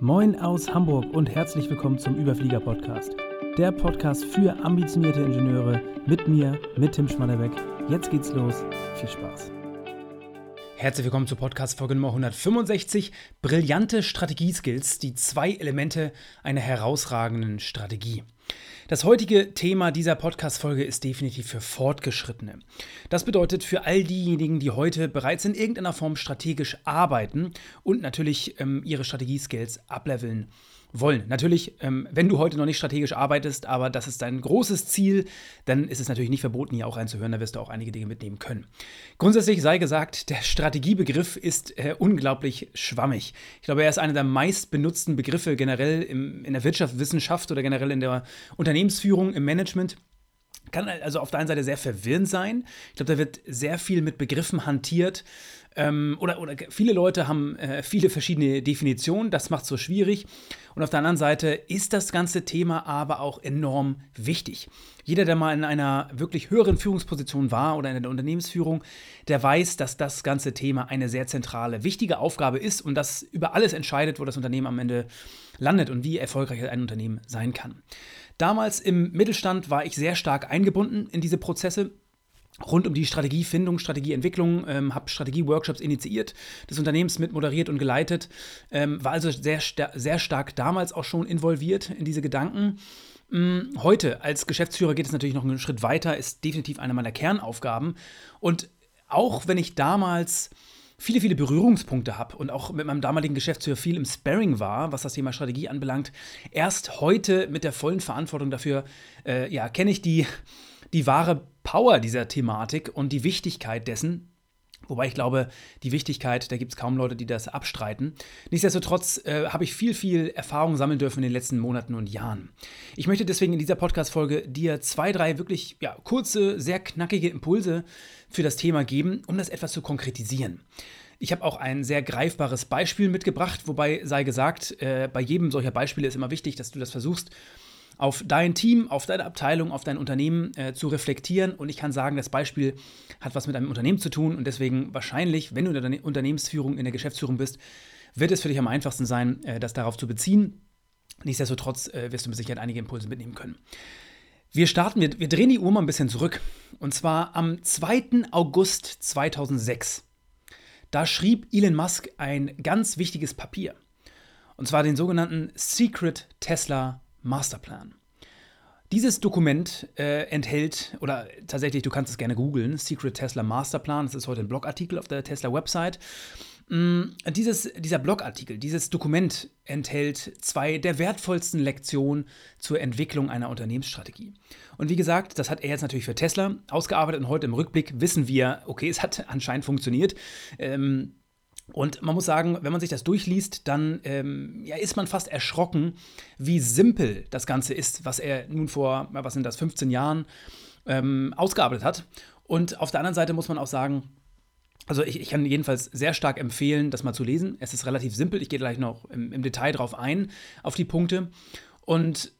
Moin aus Hamburg und herzlich willkommen zum Überflieger Podcast. Der Podcast für ambitionierte Ingenieure mit mir, mit Tim Schmannerbeck. Jetzt geht's los. Viel Spaß. Herzlich willkommen zur Podcast-Folge Nummer 165. Brillante Strategieskills, die zwei Elemente einer herausragenden Strategie. Das heutige Thema dieser Podcast-Folge ist definitiv für Fortgeschrittene. Das bedeutet für all diejenigen, die heute bereits in irgendeiner Form strategisch arbeiten und natürlich ähm, ihre Strategieskills ableveln wollen. Natürlich, ähm, wenn du heute noch nicht strategisch arbeitest, aber das ist dein großes Ziel, dann ist es natürlich nicht verboten, hier auch reinzuhören. Da wirst du auch einige Dinge mitnehmen können. Grundsätzlich sei gesagt, der Strategiebegriff ist äh, unglaublich schwammig. Ich glaube, er ist einer der meist benutzten Begriffe generell im, in der Wirtschaftswissenschaft oder generell in der Unternehmensführung, im Management kann also auf der einen Seite sehr verwirrend sein. Ich glaube, da wird sehr viel mit Begriffen hantiert. Ähm, oder, oder viele Leute haben äh, viele verschiedene Definitionen, das macht es so schwierig. Und auf der anderen Seite ist das ganze Thema aber auch enorm wichtig. Jeder, der mal in einer wirklich höheren Führungsposition war oder in der Unternehmensführung, der weiß, dass das ganze Thema eine sehr zentrale, wichtige Aufgabe ist und das über alles entscheidet, wo das Unternehmen am Ende landet und wie erfolgreich ein Unternehmen sein kann. Damals im Mittelstand war ich sehr stark eingebunden in diese Prozesse rund um die Strategiefindung, Strategieentwicklung, ähm, habe Strategieworkshops initiiert, des Unternehmens mit moderiert und geleitet, ähm, war also sehr, sehr stark damals auch schon involviert in diese Gedanken. Ähm, heute als Geschäftsführer geht es natürlich noch einen Schritt weiter, ist definitiv eine meiner Kernaufgaben. Und auch wenn ich damals viele, viele Berührungspunkte habe und auch mit meinem damaligen Geschäftsführer viel im Sparring war, was das Thema Strategie anbelangt. Erst heute mit der vollen Verantwortung dafür, äh, ja, kenne ich die, die wahre Power dieser Thematik und die Wichtigkeit dessen, Wobei ich glaube, die Wichtigkeit, da gibt es kaum Leute, die das abstreiten. Nichtsdestotrotz äh, habe ich viel, viel Erfahrung sammeln dürfen in den letzten Monaten und Jahren. Ich möchte deswegen in dieser Podcast-Folge dir zwei, drei wirklich ja, kurze, sehr knackige Impulse für das Thema geben, um das etwas zu konkretisieren. Ich habe auch ein sehr greifbares Beispiel mitgebracht, wobei sei gesagt, äh, bei jedem solcher Beispiele ist immer wichtig, dass du das versuchst, auf dein Team, auf deine Abteilung, auf dein Unternehmen äh, zu reflektieren. Und ich kann sagen, das Beispiel hat was mit einem Unternehmen zu tun und deswegen wahrscheinlich, wenn du in der Unternehmensführung, in der Geschäftsführung bist, wird es für dich am einfachsten sein, äh, das darauf zu beziehen. Nichtsdestotrotz äh, wirst du mit Sicherheit einige Impulse mitnehmen können. Wir starten, wir, wir drehen die Uhr mal ein bisschen zurück. Und zwar am 2. August 2006. Da schrieb Elon Musk ein ganz wichtiges Papier. Und zwar den sogenannten Secret Tesla Masterplan. Dieses Dokument äh, enthält, oder tatsächlich, du kannst es gerne googeln, Secret Tesla Masterplan, das ist heute ein Blogartikel auf der Tesla-Website. Mm, dieses, dieser Blogartikel, dieses Dokument enthält zwei der wertvollsten Lektionen zur Entwicklung einer Unternehmensstrategie. Und wie gesagt, das hat er jetzt natürlich für Tesla ausgearbeitet und heute im Rückblick wissen wir, okay, es hat anscheinend funktioniert. Ähm, und man muss sagen, wenn man sich das durchliest, dann ähm, ja, ist man fast erschrocken, wie simpel das Ganze ist, was er nun vor, was sind das, 15 Jahren ähm, ausgearbeitet hat. Und auf der anderen Seite muss man auch sagen, also ich, ich, kann jedenfalls sehr stark empfehlen, das mal zu lesen. Es ist relativ simpel. Ich gehe gleich noch im, im Detail drauf ein, auf die Punkte. Und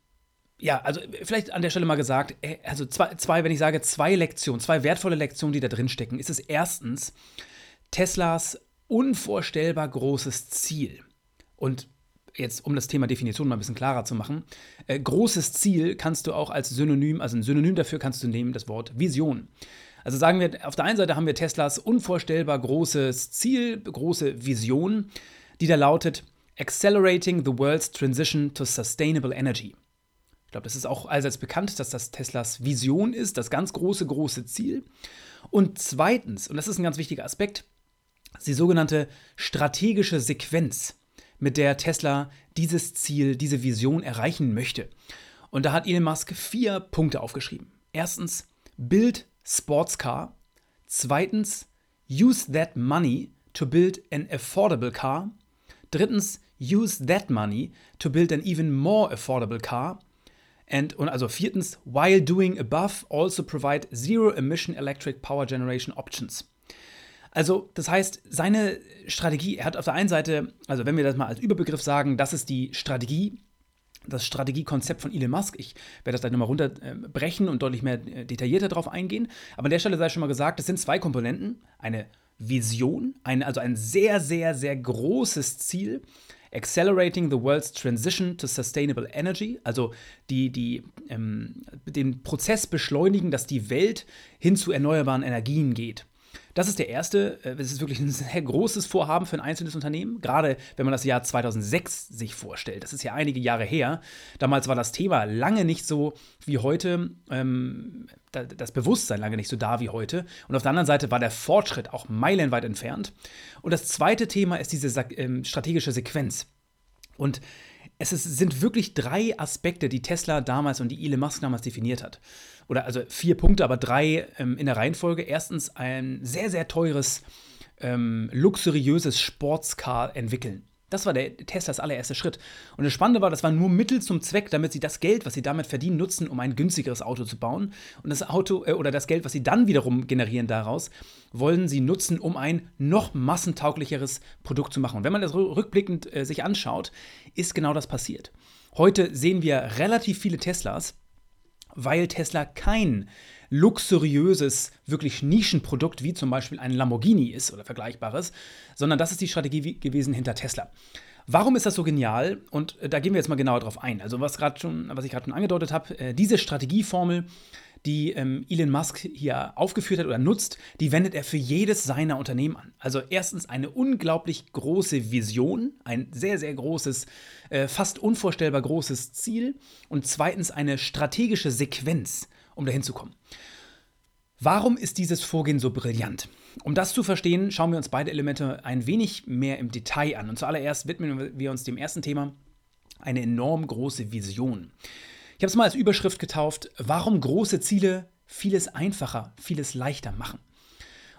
ja, also vielleicht an der Stelle mal gesagt, äh, also zwei, zwei, wenn ich sage zwei Lektionen, zwei wertvolle Lektionen, die da drin stecken, ist es erstens Teslas unvorstellbar großes Ziel. Und jetzt, um das Thema Definition mal ein bisschen klarer zu machen, äh, großes Ziel kannst du auch als Synonym, also ein Synonym dafür kannst du nehmen, das Wort Vision. Also sagen wir, auf der einen Seite haben wir Teslas unvorstellbar großes Ziel, große Vision, die da lautet Accelerating the World's Transition to Sustainable Energy. Ich glaube, das ist auch allseits bekannt, dass das Teslas Vision ist, das ganz große, große Ziel. Und zweitens, und das ist ein ganz wichtiger Aspekt, die sogenannte strategische Sequenz, mit der Tesla dieses Ziel, diese Vision erreichen möchte. Und da hat Elon Musk vier Punkte aufgeschrieben. Erstens, build Sports Car. Zweitens, use that money to build an affordable car. Drittens, use that money to build an even more affordable car. And, und also viertens, while doing above, also provide zero emission electric power generation options. Also, das heißt, seine Strategie, er hat auf der einen Seite, also wenn wir das mal als Überbegriff sagen, das ist die Strategie, das Strategiekonzept von Elon Musk. Ich werde das gleich nochmal runterbrechen und deutlich mehr äh, detaillierter darauf eingehen. Aber an der Stelle sei schon mal gesagt, es sind zwei Komponenten. Eine Vision, ein, also ein sehr, sehr, sehr großes Ziel. Accelerating the World's Transition to Sustainable Energy, also die, die, ähm, den Prozess beschleunigen, dass die Welt hin zu erneuerbaren Energien geht. Das ist der erste. Es äh, ist wirklich ein sehr großes Vorhaben für ein einzelnes Unternehmen. Gerade wenn man das Jahr 2006 sich vorstellt. Das ist ja einige Jahre her. Damals war das Thema lange nicht so wie heute. Ähm, das Bewusstsein lange nicht so da wie heute. Und auf der anderen Seite war der Fortschritt auch meilenweit entfernt. Und das zweite Thema ist diese ähm, strategische Sequenz. Und es ist, sind wirklich drei Aspekte, die Tesla damals und die Elon Musk damals definiert hat oder also vier Punkte, aber drei ähm, in der Reihenfolge. Erstens ein sehr, sehr teures, ähm, luxuriöses Sportscar entwickeln. Das war der Teslas allererste Schritt. Und das Spannende war, das war nur Mittel zum Zweck, damit sie das Geld, was sie damit verdienen, nutzen, um ein günstigeres Auto zu bauen. Und das Auto äh, oder das Geld, was sie dann wiederum generieren daraus, wollen sie nutzen, um ein noch massentauglicheres Produkt zu machen. Und wenn man das rückblickend äh, sich anschaut, ist genau das passiert. Heute sehen wir relativ viele Teslas, weil Tesla kein luxuriöses, wirklich Nischenprodukt wie zum Beispiel ein Lamborghini ist oder vergleichbares, sondern das ist die Strategie gewesen hinter Tesla. Warum ist das so genial? Und äh, da gehen wir jetzt mal genauer drauf ein. Also was, schon, was ich gerade schon angedeutet habe, äh, diese Strategieformel die ähm, Elon Musk hier aufgeführt hat oder nutzt, die wendet er für jedes seiner Unternehmen an. Also erstens eine unglaublich große Vision, ein sehr, sehr großes, äh, fast unvorstellbar großes Ziel und zweitens eine strategische Sequenz, um dahin zu kommen. Warum ist dieses Vorgehen so brillant? Um das zu verstehen, schauen wir uns beide Elemente ein wenig mehr im Detail an. Und zuallererst widmen wir uns dem ersten Thema, eine enorm große Vision. Ich habe es mal als Überschrift getauft, warum große Ziele vieles einfacher, vieles leichter machen.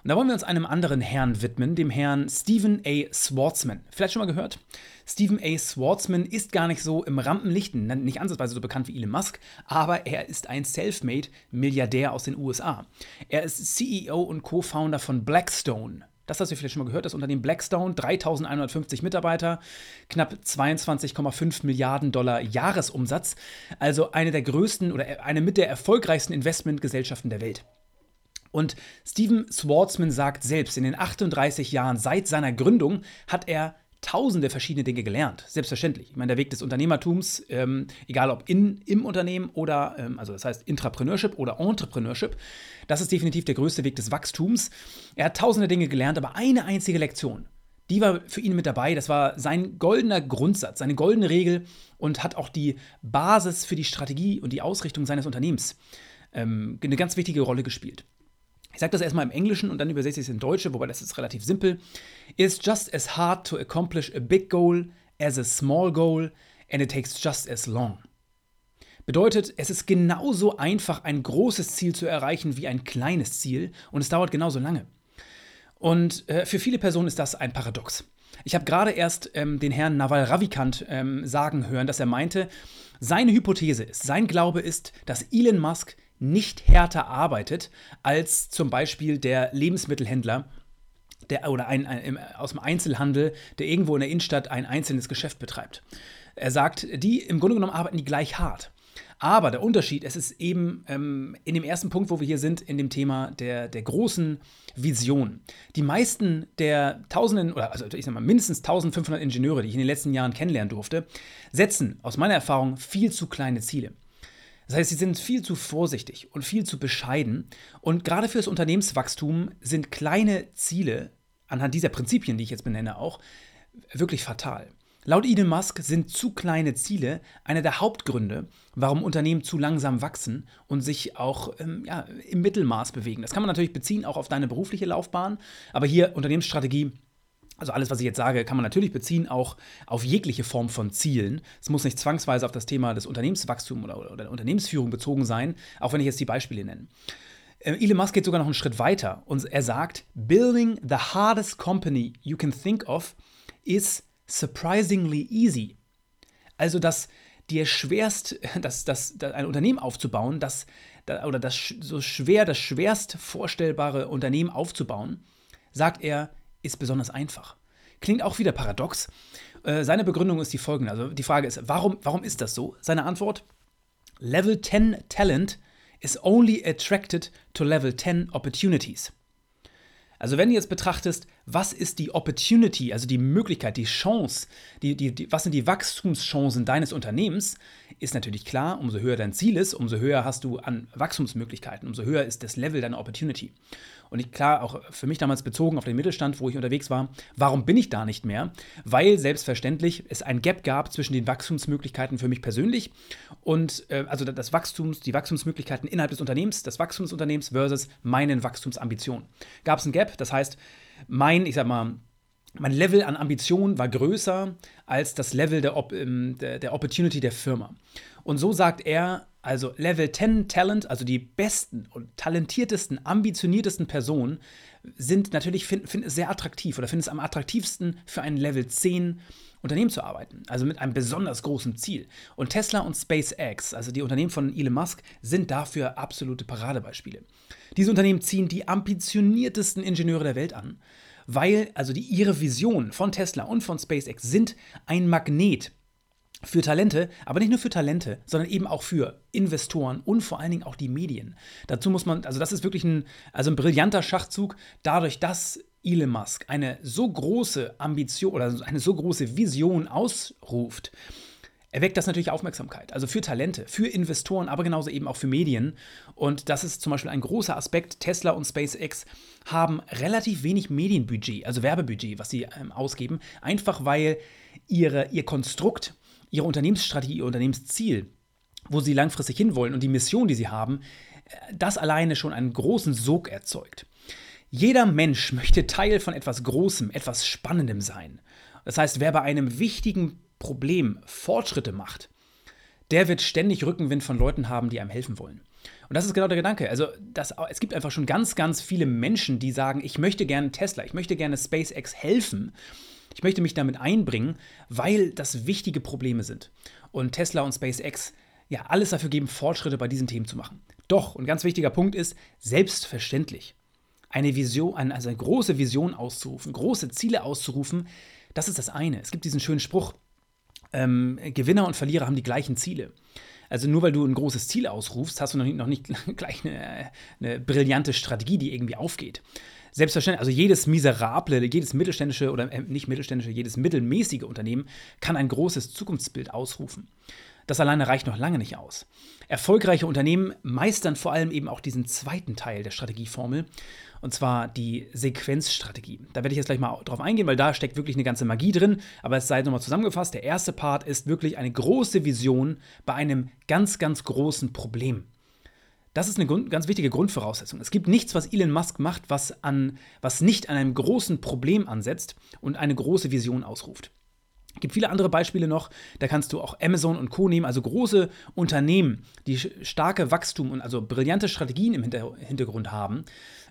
Und da wollen wir uns einem anderen Herrn widmen, dem Herrn Stephen A. Swartzman. Vielleicht schon mal gehört? Stephen A. Swartzman ist gar nicht so im Rampenlicht, nicht ansatzweise so bekannt wie Elon Musk, aber er ist ein Selfmade-Milliardär aus den USA. Er ist CEO und Co-Founder von Blackstone. Das hast du vielleicht schon mal gehört, das Unternehmen Blackstone, 3150 Mitarbeiter, knapp 22,5 Milliarden Dollar Jahresumsatz, also eine der größten oder eine mit der erfolgreichsten Investmentgesellschaften der Welt. Und Steven Swartzman sagt selbst, in den 38 Jahren seit seiner Gründung hat er tausende verschiedene Dinge gelernt. Selbstverständlich. Ich meine, der Weg des Unternehmertums, ähm, egal ob in, im Unternehmen oder, ähm, also das heißt Intrapreneurship oder Entrepreneurship, das ist definitiv der größte Weg des Wachstums. Er hat tausende Dinge gelernt, aber eine einzige Lektion, die war für ihn mit dabei. Das war sein goldener Grundsatz, seine goldene Regel und hat auch die Basis für die Strategie und die Ausrichtung seines Unternehmens ähm, eine ganz wichtige Rolle gespielt. Ich sage das erstmal im Englischen und dann übersetze ich es in Deutsche, wobei das ist relativ simpel. It's just as hard to accomplish a big goal as a small goal and it takes just as long. Bedeutet, es ist genauso einfach, ein großes Ziel zu erreichen wie ein kleines Ziel und es dauert genauso lange. Und äh, für viele Personen ist das ein Paradox. Ich habe gerade erst ähm, den Herrn Naval Ravikant ähm, sagen hören, dass er meinte, seine Hypothese ist, sein Glaube ist, dass Elon Musk nicht härter arbeitet als zum Beispiel der Lebensmittelhändler der, oder ein, ein, aus dem Einzelhandel, der irgendwo in der Innenstadt ein einzelnes Geschäft betreibt. Er sagt, die im Grunde genommen arbeiten die gleich hart. Aber der Unterschied, es ist eben ähm, in dem ersten Punkt, wo wir hier sind, in dem Thema der, der großen Vision. Die meisten der Tausenden, oder also ich sag mal mindestens 1500 Ingenieure, die ich in den letzten Jahren kennenlernen durfte, setzen aus meiner Erfahrung viel zu kleine Ziele. Das heißt, sie sind viel zu vorsichtig und viel zu bescheiden. Und gerade für das Unternehmenswachstum sind kleine Ziele, anhand dieser Prinzipien, die ich jetzt benenne, auch wirklich fatal. Laut Elon Musk sind zu kleine Ziele einer der Hauptgründe, warum Unternehmen zu langsam wachsen und sich auch ähm, ja, im Mittelmaß bewegen. Das kann man natürlich beziehen auch auf deine berufliche Laufbahn, aber hier Unternehmensstrategie also alles, was ich jetzt sage, kann man natürlich beziehen auch auf jegliche Form von Zielen. Es muss nicht zwangsweise auf das Thema des Unternehmenswachstums oder, oder der Unternehmensführung bezogen sein, auch wenn ich jetzt die Beispiele nenne. Äh, Elon Musk geht sogar noch einen Schritt weiter und er sagt, Building the hardest company you can think of is surprisingly easy. Also das dir schwerst, das, das, das, ein Unternehmen aufzubauen, das, oder das so schwer, das schwerst vorstellbare Unternehmen aufzubauen, sagt er, ist besonders einfach. Klingt auch wieder paradox. Äh, seine Begründung ist die folgende. Also die Frage ist, warum, warum ist das so? Seine Antwort, Level 10 Talent is only attracted to Level 10 Opportunities. Also wenn du jetzt betrachtest, was ist die Opportunity, also die Möglichkeit, die Chance, die, die, die, was sind die Wachstumschancen deines Unternehmens, ist natürlich klar, umso höher dein Ziel ist, umso höher hast du an Wachstumsmöglichkeiten, umso höher ist das Level deiner Opportunity. Und ich, klar, auch für mich damals bezogen auf den Mittelstand, wo ich unterwegs war, warum bin ich da nicht mehr? Weil selbstverständlich es ein Gap gab zwischen den Wachstumsmöglichkeiten für mich persönlich und äh, also das Wachstums, die Wachstumsmöglichkeiten innerhalb des Unternehmens, des Wachstumsunternehmens versus meinen Wachstumsambitionen. Gab es ein Gap, das heißt, mein, ich sag mal, mein Level an Ambition war größer als das Level der, ähm, der, der Opportunity der Firma. Und so sagt er, also Level 10 Talent, also die besten und talentiertesten, ambitioniertesten Personen, sind natürlich, finden find es sehr attraktiv oder finden es am attraktivsten für ein Level 10 Unternehmen zu arbeiten, also mit einem besonders großen Ziel. Und Tesla und SpaceX, also die Unternehmen von Elon Musk, sind dafür absolute Paradebeispiele. Diese Unternehmen ziehen die ambitioniertesten Ingenieure der Welt an, weil also die, ihre Visionen von Tesla und von SpaceX sind ein Magnet für Talente, aber nicht nur für Talente, sondern eben auch für Investoren und vor allen Dingen auch die Medien. Dazu muss man, also das ist wirklich ein, also ein brillanter Schachzug, dadurch, dass Elon Musk eine so große Ambition oder eine so große Vision ausruft, erweckt das natürlich Aufmerksamkeit. Also für Talente, für Investoren, aber genauso eben auch für Medien. Und das ist zum Beispiel ein großer Aspekt. Tesla und SpaceX haben relativ wenig Medienbudget, also Werbebudget, was sie ähm, ausgeben, einfach weil ihre, ihr Konstrukt ihre Unternehmensstrategie, ihr Unternehmensziel, wo sie langfristig hinwollen und die Mission, die sie haben, das alleine schon einen großen Sog erzeugt. Jeder Mensch möchte Teil von etwas Großem, etwas Spannendem sein. Das heißt, wer bei einem wichtigen Problem Fortschritte macht, der wird ständig Rückenwind von Leuten haben, die einem helfen wollen. Und das ist genau der Gedanke. Also, das, es gibt einfach schon ganz, ganz viele Menschen, die sagen, ich möchte gerne Tesla, ich möchte gerne SpaceX helfen. Ich möchte mich damit einbringen, weil das wichtige Probleme sind. Und Tesla und SpaceX ja alles dafür geben, Fortschritte bei diesen Themen zu machen. Doch, und ganz wichtiger Punkt ist, selbstverständlich, eine Vision, also eine große Vision auszurufen, große Ziele auszurufen, das ist das eine. Es gibt diesen schönen Spruch, ähm, Gewinner und Verlierer haben die gleichen Ziele. Also nur weil du ein großes Ziel ausrufst, hast du noch nicht, noch nicht gleich eine, eine brillante Strategie, die irgendwie aufgeht. Selbstverständlich, also jedes miserable, jedes mittelständische oder äh, nicht mittelständische, jedes mittelmäßige Unternehmen kann ein großes Zukunftsbild ausrufen. Das alleine reicht noch lange nicht aus. Erfolgreiche Unternehmen meistern vor allem eben auch diesen zweiten Teil der Strategieformel, und zwar die Sequenzstrategie. Da werde ich jetzt gleich mal drauf eingehen, weil da steckt wirklich eine ganze Magie drin. Aber es sei nochmal zusammengefasst: der erste Part ist wirklich eine große Vision bei einem ganz, ganz großen Problem. Das ist eine Grund, ganz wichtige Grundvoraussetzung. Es gibt nichts, was Elon Musk macht, was, an, was nicht an einem großen Problem ansetzt und eine große Vision ausruft. Es gibt viele andere Beispiele noch. Da kannst du auch Amazon und Co. nehmen, also große Unternehmen, die starke Wachstum und also brillante Strategien im Hintergrund haben.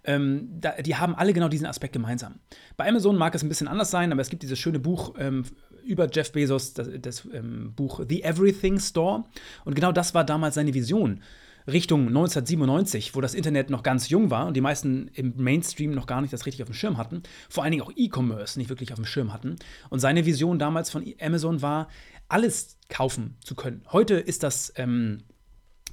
Ähm, da, die haben alle genau diesen Aspekt gemeinsam. Bei Amazon mag es ein bisschen anders sein, aber es gibt dieses schöne Buch ähm, über Jeff Bezos, das, das ähm, Buch The Everything Store. Und genau das war damals seine Vision. Richtung 1997, wo das Internet noch ganz jung war und die meisten im Mainstream noch gar nicht das richtig auf dem Schirm hatten, vor allen Dingen auch E-Commerce nicht wirklich auf dem Schirm hatten. Und seine Vision damals von Amazon war, alles kaufen zu können. Heute ist das ähm,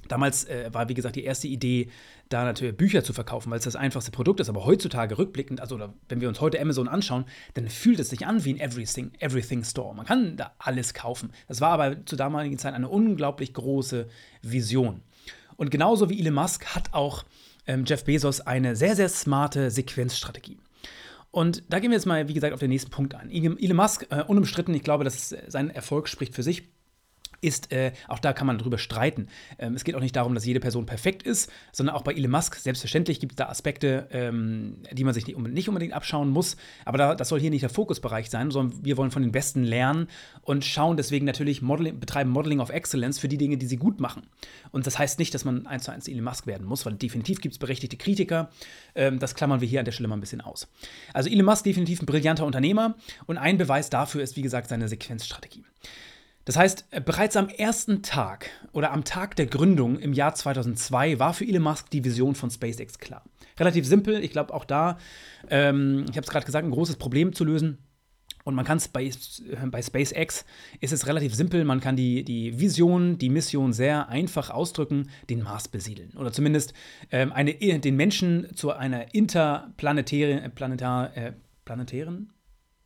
Damals äh, war, wie gesagt, die erste Idee, da natürlich Bücher zu verkaufen, weil es das einfachste Produkt ist. Aber heutzutage rückblickend, also wenn wir uns heute Amazon anschauen, dann fühlt es sich an wie ein Everything, Everything Store. Man kann da alles kaufen. Das war aber zur damaligen Zeit eine unglaublich große Vision. Und genauso wie Elon Musk hat auch ähm, Jeff Bezos eine sehr, sehr smarte Sequenzstrategie. Und da gehen wir jetzt mal, wie gesagt, auf den nächsten Punkt ein. Elon Musk, äh, unumstritten, ich glaube, dass sein Erfolg spricht für sich ist, äh, auch da kann man drüber streiten. Ähm, es geht auch nicht darum, dass jede Person perfekt ist, sondern auch bei Elon Musk, selbstverständlich gibt es da Aspekte, ähm, die man sich nicht, nicht, unbedingt abschauen muss. Aber da, das soll hier nicht der Fokusbereich sein, sondern wir wollen von den Besten lernen und schauen deswegen natürlich, Modeling, betreiben Modeling of Excellence für die Dinge, die sie gut machen. Und das heißt nicht, dass man eins zu eins Elon Musk werden muss, weil definitiv gibt es berechtigte Kritiker. Ähm, das klammern wir hier an der Stelle mal ein bisschen aus. Also Elon Musk definitiv ein brillanter Unternehmer und ein Beweis dafür ist, wie gesagt, seine Sequenzstrategie. Das heißt, äh, bereits am ersten Tag oder am Tag der Gründung im Jahr 2002 war für Elon Musk die Vision von SpaceX klar. Relativ simpel, ich glaube auch da, ähm, ich habe es gerade gesagt, ein großes Problem zu lösen. Und man kann es bei, äh, bei SpaceX, ist es relativ simpel, man kann die, die Vision, die Mission sehr einfach ausdrücken, den Mars besiedeln. Oder zumindest ähm, eine, den Menschen zu einer interplanetären, planetar, äh, interplanetären,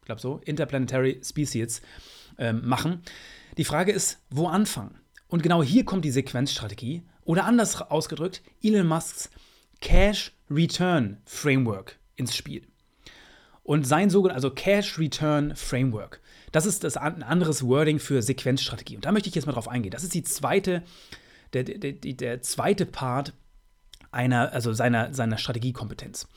ich glaube so, Interplanetary Species ähm, machen. Die Frage ist, wo anfangen? Und genau hier kommt die Sequenzstrategie oder anders ausgedrückt, Elon Musks Cash Return Framework ins Spiel. Und sein sogenanntes, also Cash Return Framework, das ist das ein anderes Wording für Sequenzstrategie. Und da möchte ich jetzt mal drauf eingehen. Das ist die zweite, der, der, der, zweite Part einer, also seiner, seiner Strategiekompetenz.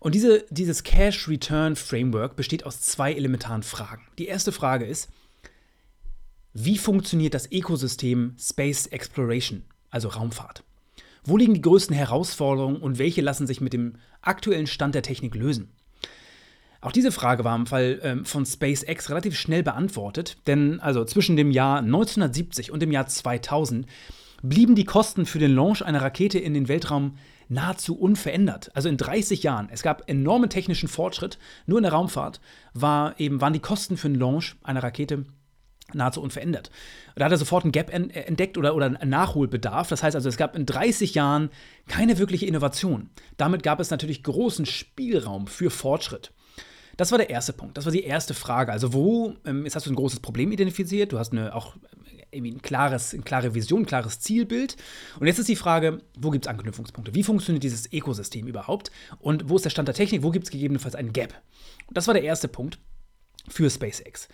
Und diese, dieses Cash Return Framework besteht aus zwei elementaren Fragen. Die erste Frage ist, wie funktioniert das Ökosystem Space Exploration, also Raumfahrt? Wo liegen die größten Herausforderungen und welche lassen sich mit dem aktuellen Stand der Technik lösen? Auch diese Frage war im Fall ähm, von SpaceX relativ schnell beantwortet, denn also zwischen dem Jahr 1970 und dem Jahr 2000 blieben die Kosten für den Launch einer Rakete in den Weltraum nahezu unverändert. Also in 30 Jahren. Es gab enormen technischen Fortschritt. Nur in der Raumfahrt war eben, waren die Kosten für den Launch einer Rakete nahezu unverändert. Da hat er sofort einen Gap entdeckt oder, oder einen Nachholbedarf. Das heißt also, es gab in 30 Jahren keine wirkliche Innovation. Damit gab es natürlich großen Spielraum für Fortschritt. Das war der erste Punkt. Das war die erste Frage. Also, wo, ähm, jetzt hast du ein großes Problem identifiziert, du hast eine, auch irgendwie ein klares, eine klare Vision, ein klares Zielbild. Und jetzt ist die Frage, wo gibt es Anknüpfungspunkte? Wie funktioniert dieses Ökosystem überhaupt? Und wo ist der Stand der Technik? Wo gibt es gegebenenfalls einen Gap? Und das war der erste Punkt für SpaceX.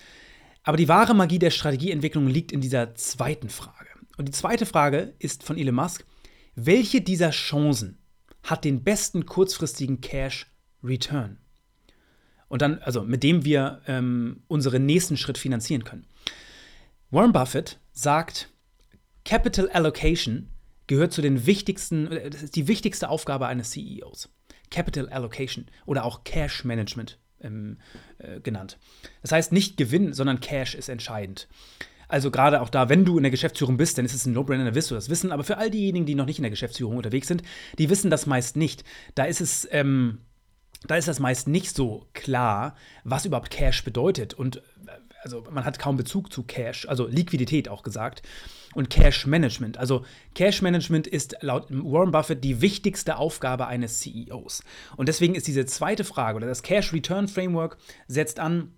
Aber die wahre Magie der Strategieentwicklung liegt in dieser zweiten Frage. Und die zweite Frage ist von Elon Musk, welche dieser Chancen hat den besten kurzfristigen Cash Return? Und dann, also mit dem wir ähm, unseren nächsten Schritt finanzieren können. Warren Buffett sagt, Capital Allocation gehört zu den wichtigsten, äh, das ist die wichtigste Aufgabe eines CEOs. Capital Allocation oder auch Cash Management ähm, äh, genannt. Das heißt, nicht Gewinn, sondern Cash ist entscheidend. Also gerade auch da, wenn du in der Geschäftsführung bist, dann ist es ein No-Brainer, dann wirst du das wissen. Aber für all diejenigen, die noch nicht in der Geschäftsführung unterwegs sind, die wissen das meist nicht. Da ist es, ähm, da ist das meist nicht so klar, was überhaupt Cash bedeutet. Und äh, also man hat kaum Bezug zu Cash, also Liquidität auch gesagt und Cash Management. Also Cash Management ist laut Warren Buffett die wichtigste Aufgabe eines CEOs. Und deswegen ist diese zweite Frage oder das Cash Return Framework setzt an,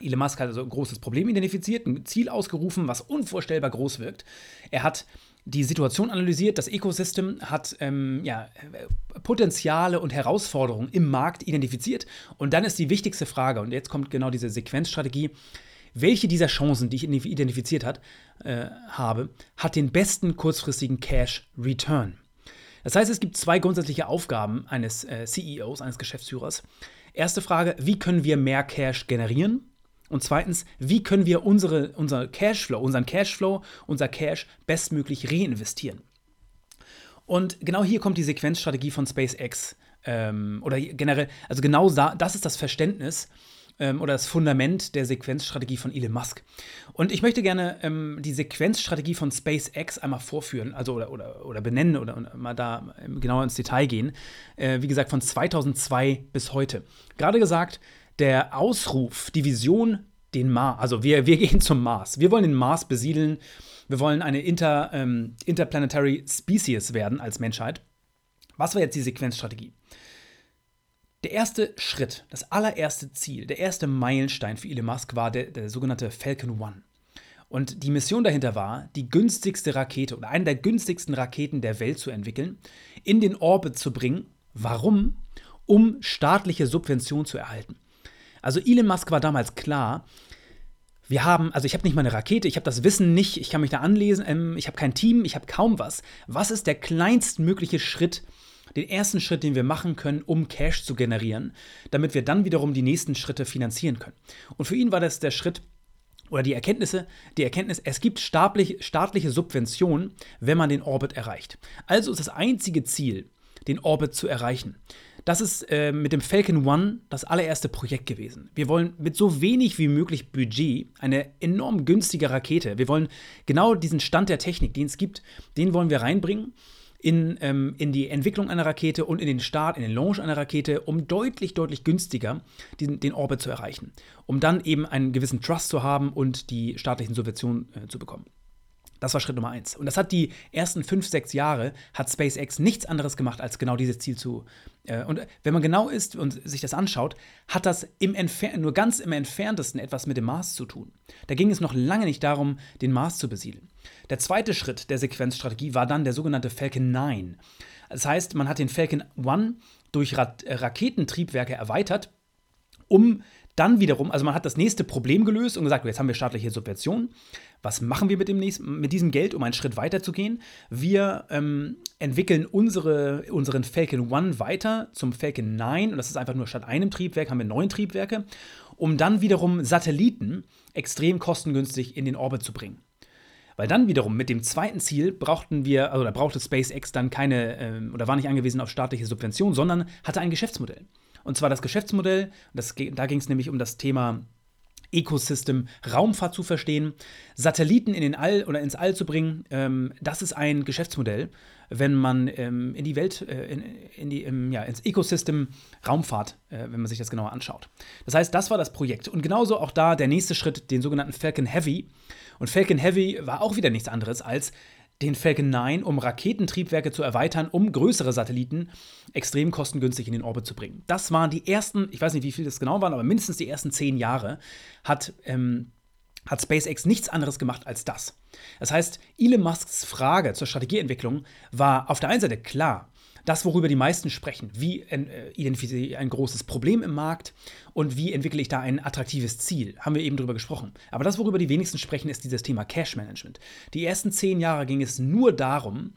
Elon Musk hat also ein großes Problem identifiziert, ein Ziel ausgerufen, was unvorstellbar groß wirkt. Er hat die Situation analysiert, das Ecosystem hat ähm, ja, Potenziale und Herausforderungen im Markt identifiziert. Und dann ist die wichtigste Frage, und jetzt kommt genau diese Sequenzstrategie, welche dieser Chancen, die ich identifiziert hat, äh, habe, hat den besten kurzfristigen Cash Return. Das heißt, es gibt zwei grundsätzliche Aufgaben eines äh, CEOs, eines Geschäftsführers. Erste Frage, wie können wir mehr Cash generieren? Und zweitens, wie können wir unsere, unser Cashflow, unseren Cashflow, unser Cash bestmöglich reinvestieren? Und genau hier kommt die Sequenzstrategie von SpaceX ähm, oder generell, also genau das ist das Verständnis ähm, oder das Fundament der Sequenzstrategie von Elon Musk. Und ich möchte gerne ähm, die Sequenzstrategie von SpaceX einmal vorführen, also oder, oder, oder benennen oder, mal da genauer ins Detail gehen. Äh, wie gesagt, von 2002 bis heute. Gerade gesagt, der Ausruf, die Vision, den Mars, also wir, wir gehen zum Mars. Wir wollen den Mars besiedeln. Wir wollen eine Inter, ähm, Interplanetary Species werden als Menschheit. Was war jetzt die Sequenzstrategie? Der erste Schritt, das allererste Ziel, der erste Meilenstein für Elon Musk war der, der sogenannte Falcon 1. Und die Mission dahinter war, die günstigste Rakete oder eine der günstigsten Raketen der Welt zu entwickeln, in den Orbit zu bringen. Warum? Um staatliche Subventionen zu erhalten. Also Elon Musk war damals klar, wir haben, also ich habe nicht mal eine Rakete, ich habe das Wissen nicht, ich kann mich da anlesen, ähm, ich habe kein Team, ich habe kaum was. Was ist der kleinstmögliche Schritt, den ersten Schritt, den wir machen können, um Cash zu generieren, damit wir dann wiederum die nächsten Schritte finanzieren können. Und für ihn war das der Schritt oder die Erkenntnisse, die Erkenntnis, es gibt staatlich, staatliche Subventionen, wenn man den Orbit erreicht. Also ist das einzige Ziel, den Orbit zu erreichen. Das ist äh, mit dem Falcon One das allererste Projekt gewesen. Wir wollen mit so wenig wie möglich Budget eine enorm günstige Rakete. Wir wollen genau diesen Stand der Technik, den es gibt, den wollen wir reinbringen in, ähm, in die Entwicklung einer Rakete und in den Start, in den Launch einer Rakete, um deutlich, deutlich günstiger diesen, den Orbit zu erreichen. Um dann eben einen gewissen Trust zu haben und die staatlichen Subventionen äh, zu bekommen. Das war Schritt Nummer eins. Und das hat die ersten fünf, sechs Jahre, hat SpaceX nichts anderes gemacht, als genau dieses Ziel zu. Äh, und wenn man genau ist und sich das anschaut, hat das im nur ganz im entferntesten etwas mit dem Mars zu tun. Da ging es noch lange nicht darum, den Mars zu besiedeln. Der zweite Schritt der Sequenzstrategie war dann der sogenannte Falcon 9. Das heißt, man hat den Falcon 1 durch Ra Raketentriebwerke erweitert, um dann wiederum, also man hat das nächste Problem gelöst und gesagt, jetzt haben wir staatliche Subventionen. Was machen wir mit, dem nächsten, mit diesem Geld, um einen Schritt weiter zu gehen? Wir ähm, entwickeln unsere, unseren Falcon 1 weiter zum Falcon 9 und das ist einfach nur statt einem Triebwerk haben wir neun Triebwerke, um dann wiederum Satelliten extrem kostengünstig in den Orbit zu bringen. Weil dann wiederum mit dem zweiten Ziel brauchten wir, also da brauchte SpaceX dann keine äh, oder war nicht angewiesen auf staatliche Subventionen, sondern hatte ein Geschäftsmodell. Und zwar das Geschäftsmodell, das, da ging es nämlich um das Thema Ecosystem Raumfahrt zu verstehen, Satelliten in den All oder ins All zu bringen, ähm, das ist ein Geschäftsmodell, wenn man ähm, in die Welt, äh, in, in die, im, ja, ins Ecosystem Raumfahrt, äh, wenn man sich das genauer anschaut. Das heißt, das war das Projekt. Und genauso auch da der nächste Schritt, den sogenannten Falcon Heavy. Und Falcon Heavy war auch wieder nichts anderes als den Falcon 9, um Raketentriebwerke zu erweitern, um größere Satelliten extrem kostengünstig in den Orbit zu bringen. Das waren die ersten, ich weiß nicht, wie viel das genau waren, aber mindestens die ersten zehn Jahre hat, ähm, hat SpaceX nichts anderes gemacht als das. Das heißt, Elon Musks Frage zur Strategieentwicklung war auf der einen Seite klar, das, worüber die meisten sprechen. Wie äh, identifiziere ich ein großes Problem im Markt und wie entwickle ich da ein attraktives Ziel? Haben wir eben drüber gesprochen. Aber das, worüber die wenigsten sprechen, ist dieses Thema Cash Management. Die ersten zehn Jahre ging es nur darum,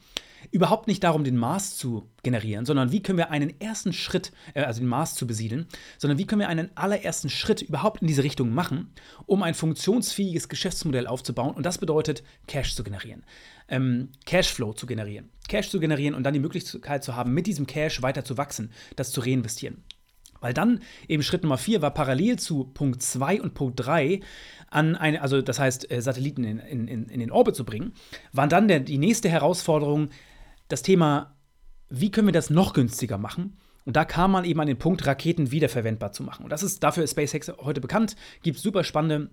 überhaupt nicht darum, den Mars zu generieren, sondern wie können wir einen ersten Schritt, äh, also den Mars zu besiedeln, sondern wie können wir einen allerersten Schritt überhaupt in diese Richtung machen, um ein funktionsfähiges Geschäftsmodell aufzubauen. Und das bedeutet, Cash zu generieren, ähm, Cashflow zu generieren. Cash zu generieren und dann die Möglichkeit zu haben, mit diesem Cash weiter zu wachsen, das zu reinvestieren. Weil dann eben Schritt Nummer 4 war parallel zu Punkt 2 und Punkt 3 an eine, also das heißt, äh, Satelliten in, in, in den Orbit zu bringen, war dann der, die nächste Herausforderung, das Thema, wie können wir das noch günstiger machen? Und da kam man eben an den Punkt, Raketen wiederverwendbar zu machen. Und das ist, dafür ist SpaceX heute bekannt. Gibt super spannende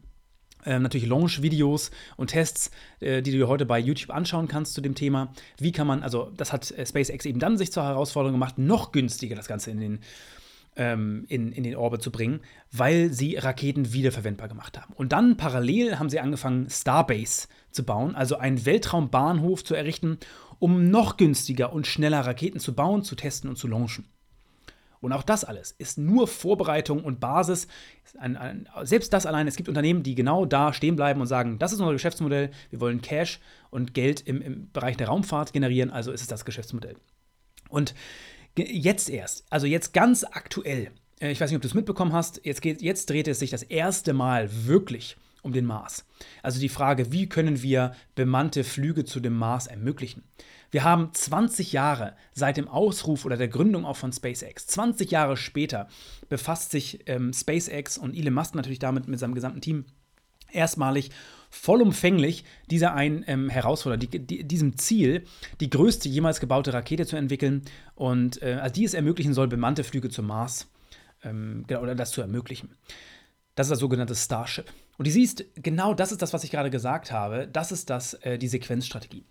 äh, natürlich Launch-Videos und Tests, äh, die du dir heute bei YouTube anschauen kannst zu dem Thema. Wie kann man, also das hat äh, SpaceX eben dann sich zur Herausforderung gemacht, noch günstiger das Ganze in den, ähm, in, in den Orbit zu bringen, weil sie Raketen wiederverwendbar gemacht haben. Und dann parallel haben sie angefangen, Starbase zu bauen, also einen Weltraumbahnhof zu errichten, um noch günstiger und schneller Raketen zu bauen, zu testen und zu launchen. Und auch das alles ist nur Vorbereitung und Basis. Ein, ein, selbst das allein, es gibt Unternehmen, die genau da stehen bleiben und sagen, das ist unser Geschäftsmodell, wir wollen Cash und Geld im, im Bereich der Raumfahrt generieren, also ist es das Geschäftsmodell. Und jetzt erst, also jetzt ganz aktuell, äh, ich weiß nicht, ob du es mitbekommen hast, jetzt, geht, jetzt dreht es sich das erste Mal wirklich um den Mars. Also die Frage, wie können wir bemannte Flüge zu dem Mars ermöglichen? Wir haben 20 Jahre seit dem Ausruf oder der Gründung auch von SpaceX. 20 Jahre später befasst sich ähm, SpaceX und Elon Musk natürlich damit mit seinem gesamten Team erstmalig vollumfänglich dieser ein ähm, Herausforderung, die, die, diesem Ziel, die größte jemals gebaute Rakete zu entwickeln und äh, also die es ermöglichen soll, bemannte Flüge zum Mars ähm, genau, oder das zu ermöglichen. Das ist das sogenannte Starship. Und du siehst, genau das ist das, was ich gerade gesagt habe. Das ist das, äh, die Sequenzstrategie.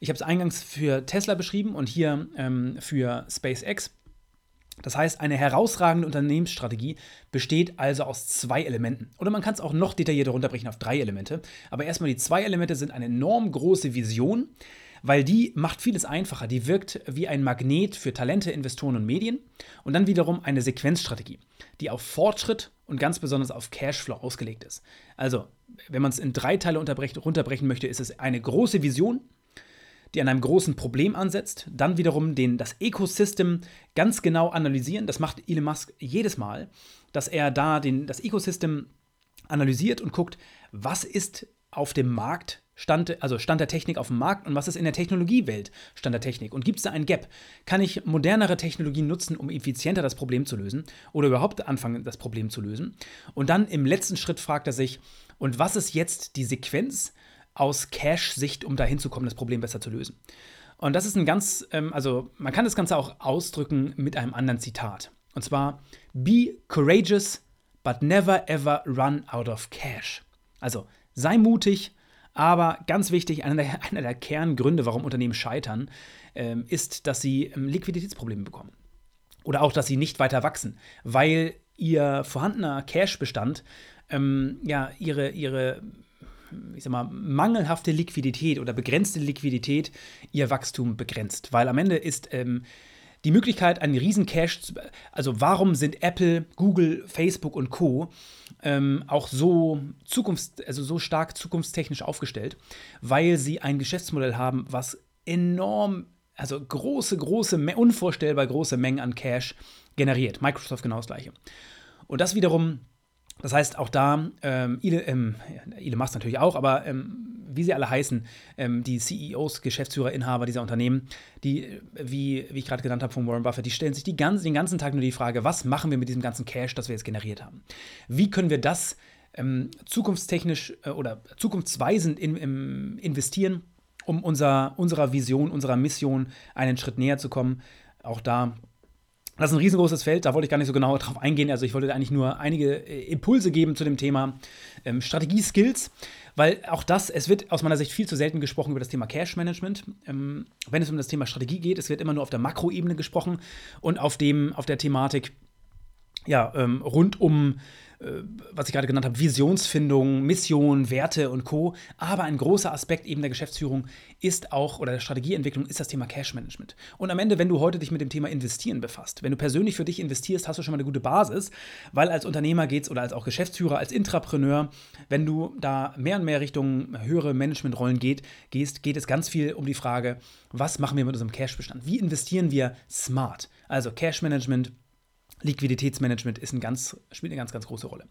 Ich habe es eingangs für Tesla beschrieben und hier ähm, für SpaceX. Das heißt, eine herausragende Unternehmensstrategie besteht also aus zwei Elementen. Oder man kann es auch noch detaillierter runterbrechen auf drei Elemente. Aber erstmal die zwei Elemente sind eine enorm große Vision, weil die macht vieles einfacher. Die wirkt wie ein Magnet für Talente, Investoren und Medien. Und dann wiederum eine Sequenzstrategie, die auf Fortschritt und ganz besonders auf Cashflow ausgelegt ist. Also, wenn man es in drei Teile runterbrechen möchte, ist es eine große Vision, die an einem großen Problem ansetzt, dann wiederum den, das Ecosystem ganz genau analysieren. Das macht Elon Musk jedes Mal, dass er da den, das Ecosystem analysiert und guckt, was ist auf dem Markt Stand, also Stand der Technik auf dem Markt und was ist in der Technologiewelt Stand der Technik? Und gibt es da ein Gap? Kann ich modernere Technologien nutzen, um effizienter das Problem zu lösen oder überhaupt anfangen, das Problem zu lösen? Und dann im letzten Schritt fragt er sich, und was ist jetzt die Sequenz, aus Cache-Sicht, um dahin zu kommen, das Problem besser zu lösen. Und das ist ein ganz, ähm, also man kann das Ganze auch ausdrücken mit einem anderen Zitat. Und zwar, be courageous, but never ever run out of cash. Also sei mutig, Aber ganz wichtig, einer der, einer der Kerngründe, warum Unternehmen scheitern, ähm, ist, dass sie ähm, Liquiditätsprobleme bekommen. Oder auch, dass sie nicht weiter wachsen, weil ihr vorhandener Cash-Bestand ähm, ja, ihre, ihre ich sag mal, mangelhafte Liquidität oder begrenzte Liquidität ihr Wachstum begrenzt. Weil am Ende ist ähm, die Möglichkeit, einen riesen Cash, zu, also warum sind Apple, Google, Facebook und Co. Ähm, auch so zukunfts-, also so stark zukunftstechnisch aufgestellt, weil sie ein Geschäftsmodell haben, was enorm, also große, große, unvorstellbar große Mengen an Cash generiert. Microsoft genau das gleiche. Und das wiederum das heißt, auch da, ähm, Ile, ähm, Elon Musk natürlich auch, aber ähm, wie sie alle heißen, ähm, die CEOs, Geschäftsführer, Inhaber dieser Unternehmen, die, wie, wie ich gerade genannt habe von Warren Buffett, die stellen sich die ganzen, den ganzen Tag nur die Frage, was machen wir mit diesem ganzen Cash, das wir jetzt generiert haben? Wie können wir das ähm, zukunftstechnisch äh, oder zukunftsweisend in, in, investieren, um unser, unserer Vision, unserer Mission einen Schritt näher zu kommen? Auch da das ist ein riesengroßes Feld, da wollte ich gar nicht so genau drauf eingehen. Also ich wollte eigentlich nur einige äh, Impulse geben zu dem Thema ähm, Strategie-Skills, weil auch das, es wird aus meiner Sicht viel zu selten gesprochen über das Thema Cash-Management. Ähm, wenn es um das Thema Strategie geht, es wird immer nur auf der Makroebene gesprochen und auf, dem, auf der Thematik ja, ähm, rund um was ich gerade genannt habe, Visionsfindung, Mission, Werte und Co. Aber ein großer Aspekt eben der Geschäftsführung ist auch, oder der Strategieentwicklung, ist das Thema Cash Management. Und am Ende, wenn du heute dich mit dem Thema Investieren befasst, wenn du persönlich für dich investierst, hast du schon mal eine gute Basis, weil als Unternehmer geht es oder als auch Geschäftsführer, als Intrapreneur, wenn du da mehr und mehr Richtung höhere Managementrollen geht, gehst, geht es ganz viel um die Frage, was machen wir mit unserem Cashbestand? Wie investieren wir smart? Also Cash Management, Liquiditätsmanagement ist ein ganz, spielt eine ganz, ganz große Rolle.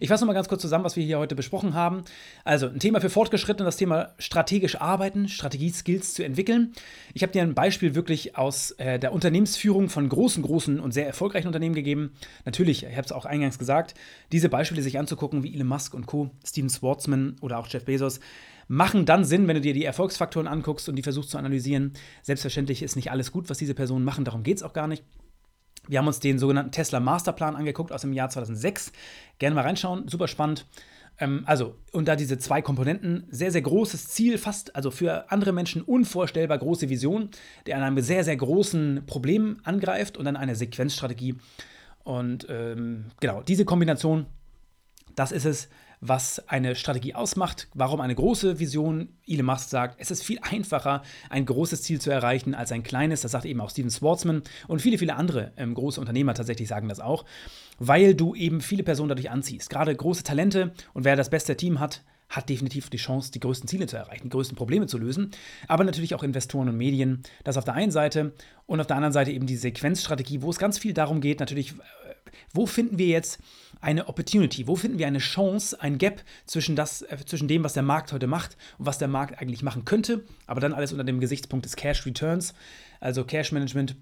Ich fasse nochmal ganz kurz zusammen, was wir hier heute besprochen haben. Also ein Thema für Fortgeschrittene, das Thema strategisch arbeiten, Strategie-Skills zu entwickeln. Ich habe dir ein Beispiel wirklich aus äh, der Unternehmensführung von großen, großen und sehr erfolgreichen Unternehmen gegeben. Natürlich, ich habe es auch eingangs gesagt, diese Beispiele sich anzugucken, wie Elon Musk und Co., Steven Schwartzman oder auch Jeff Bezos, machen dann Sinn, wenn du dir die Erfolgsfaktoren anguckst und die versuchst zu analysieren. Selbstverständlich ist nicht alles gut, was diese Personen machen, darum geht es auch gar nicht. Wir haben uns den sogenannten Tesla Masterplan angeguckt aus dem Jahr 2006. Gerne mal reinschauen, super spannend. Ähm, also, und da diese zwei Komponenten, sehr, sehr großes Ziel, fast, also für andere Menschen unvorstellbar große Vision, der an einem sehr, sehr großen Problem angreift und dann eine Sequenzstrategie. Und ähm, genau, diese Kombination, das ist es, was eine Strategie ausmacht, warum eine große Vision, Elon Musk sagt, es ist viel einfacher, ein großes Ziel zu erreichen als ein kleines. Das sagt eben auch Steven Schwartzman und viele, viele andere ähm, große Unternehmer tatsächlich sagen das auch, weil du eben viele Personen dadurch anziehst. Gerade große Talente und wer das beste Team hat, hat definitiv die Chance, die größten Ziele zu erreichen, die größten Probleme zu lösen. Aber natürlich auch Investoren und Medien. Das auf der einen Seite und auf der anderen Seite eben die Sequenzstrategie, wo es ganz viel darum geht, natürlich, äh, wo finden wir jetzt eine Opportunity? Wo finden wir eine Chance, ein Gap zwischen, das, äh, zwischen dem, was der Markt heute macht und was der Markt eigentlich machen könnte? Aber dann alles unter dem Gesichtspunkt des Cash Returns, also Cash Management.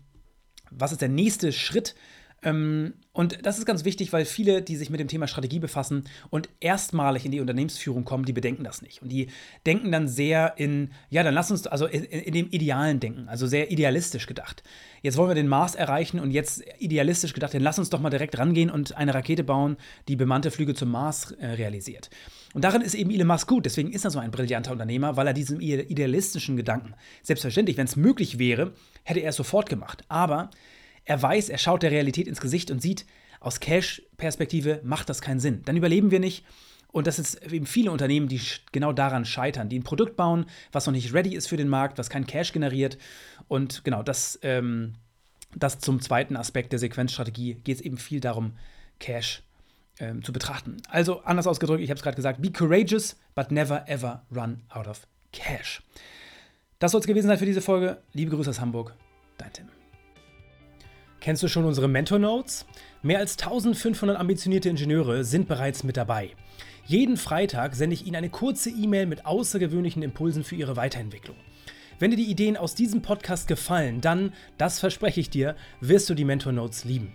Was ist der nächste Schritt? Ähm, und das ist ganz wichtig, weil viele, die sich mit dem Thema Strategie befassen und erstmalig in die Unternehmensführung kommen, die bedenken das nicht. Und die denken dann sehr in, ja, dann lass uns, also in, in, dem idealen Denken, also sehr idealistisch gedacht. Jetzt wollen wir den Mars erreichen und jetzt idealistisch gedacht, dann lass uns doch mal direkt rangehen und eine Rakete bauen, die bemannte Flüge zum Mars äh, realisiert. Und darin ist eben Elon Musk gut, deswegen ist er so ein brillanter Unternehmer, weil er diesem idealistischen Gedanken, selbstverständlich, wenn es möglich wäre, hätte er es sofort gemacht. Aber er weiß, er schaut der Realität ins Gesicht und sieht, aus Cash-Perspektive macht das keinen Sinn. Dann überleben wir nicht. Und das ist eben viele Unternehmen, die genau daran scheitern, die ein Produkt bauen, was noch nicht ready ist für den Markt, was keinen Cash generiert. Und genau das, ähm, das zum zweiten Aspekt der Sequenzstrategie geht es eben viel darum, Cash ähm, zu betrachten. Also anders ausgedrückt, ich habe es gerade gesagt, be courageous, but never ever run out of cash. Das soll es gewesen sein für diese Folge. Liebe Grüße aus Hamburg, dein Tim. Kennst du schon unsere Mentor Notes? Mehr als 1500 ambitionierte Ingenieure sind bereits mit dabei. Jeden Freitag sende ich Ihnen eine kurze E-Mail mit außergewöhnlichen Impulsen für Ihre Weiterentwicklung. Wenn dir die Ideen aus diesem Podcast gefallen, dann, das verspreche ich dir, wirst du die Mentor Notes lieben.